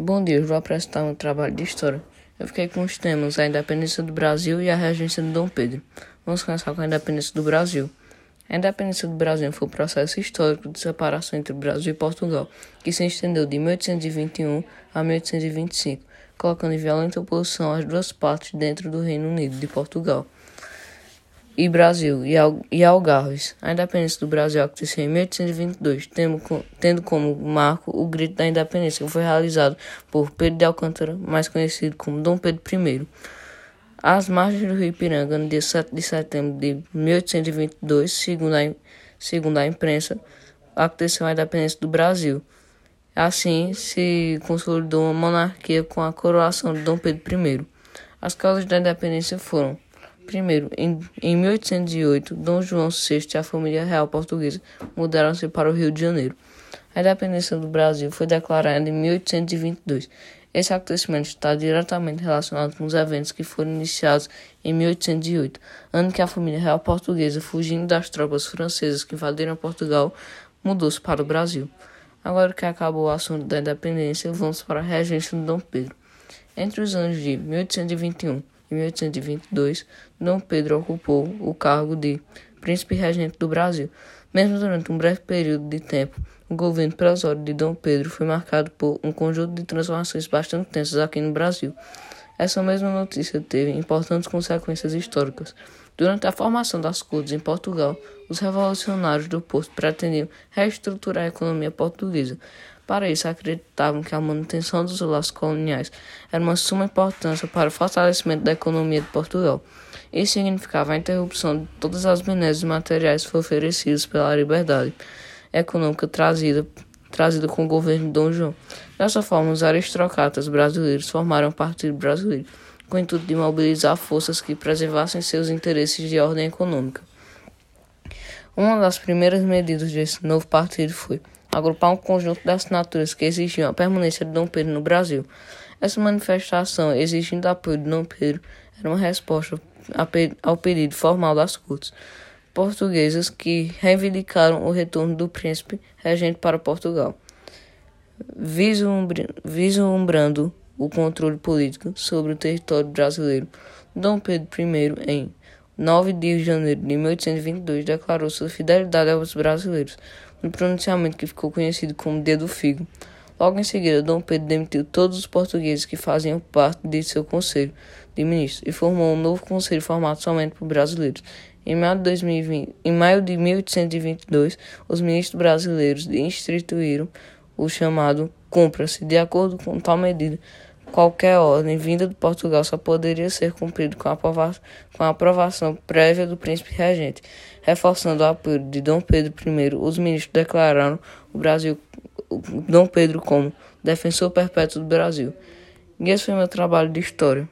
Bom dia, eu vou apresentar um trabalho de história. Eu fiquei com os temas a independência do Brasil e a regência de Dom Pedro. Vamos começar com a independência do Brasil. A independência do Brasil foi um processo histórico de separação entre o Brasil e Portugal, que se estendeu de 1821 a 1825, colocando em violenta oposição as duas partes dentro do Reino Unido de Portugal e Brasil e Algarves. A independência do Brasil aconteceu em 1822, tendo como marco o Grito da Independência, que foi realizado por Pedro de Alcântara, mais conhecido como Dom Pedro I. Às margens do rio Ipiranga, no dia 7 de setembro de 1822, segundo a, segundo a imprensa, aconteceu a independência do Brasil. Assim, se consolidou uma monarquia com a coroação de Dom Pedro I. As causas da independência foram Primeiro, em, em 1808, Dom João VI e a família real portuguesa mudaram-se para o Rio de Janeiro. A independência do Brasil foi declarada em 1822. Esse acontecimento está diretamente relacionado com os eventos que foram iniciados em 1808, ano que a família real portuguesa, fugindo das tropas francesas que invadiram Portugal, mudou-se para o Brasil. Agora que acabou o assunto da independência, vamos para a regência de Dom Pedro. Entre os anos de 1821 em 1822, Dom Pedro ocupou o cargo de príncipe regente do Brasil. Mesmo durante um breve período de tempo, o governo provisório de Dom Pedro foi marcado por um conjunto de transformações bastante tensas aqui no Brasil. Essa mesma notícia teve importantes consequências históricas. Durante a formação das cortes em Portugal, os revolucionários do posto pretendiam reestruturar a economia portuguesa, para isso, acreditavam que a manutenção dos laços coloniais era uma suma importância para o fortalecimento da economia de Portugal. Isso significava a interrupção de todas as benesses materiais oferecidas pela liberdade econômica trazida, trazida com o governo de Dom João. Dessa forma, os aristocratas brasileiros formaram o Partido Brasileiro, com o intuito de mobilizar forças que preservassem seus interesses de ordem econômica. Uma das primeiras medidas desse novo partido foi agrupar um conjunto de assinaturas que exigiam a permanência de Dom Pedro no Brasil. Essa manifestação, exigindo apoio de Dom Pedro, era uma resposta ao pedido formal das cortes portuguesas que reivindicaram o retorno do príncipe regente para Portugal, vislumbrando o controle político sobre o território brasileiro. Dom Pedro I, em 9 de janeiro de 1822, declarou sua fidelidade aos brasileiros, no pronunciamento que ficou conhecido como Dia do Figo. Logo em seguida, Dom Pedro demitiu todos os portugueses que faziam parte de seu conselho de ministros e formou um novo conselho formado somente por brasileiros. Em maio de, 2020, em maio de 1822, os ministros brasileiros instituíram o chamado Cumpra-se. De acordo com tal medida, Qualquer ordem vinda de Portugal só poderia ser cumprida com a, aprovação, com a aprovação prévia do príncipe regente. Reforçando o apoio de Dom Pedro I, os ministros declararam o Brasil, Dom Pedro como defensor perpétuo do Brasil. E esse foi meu trabalho de história.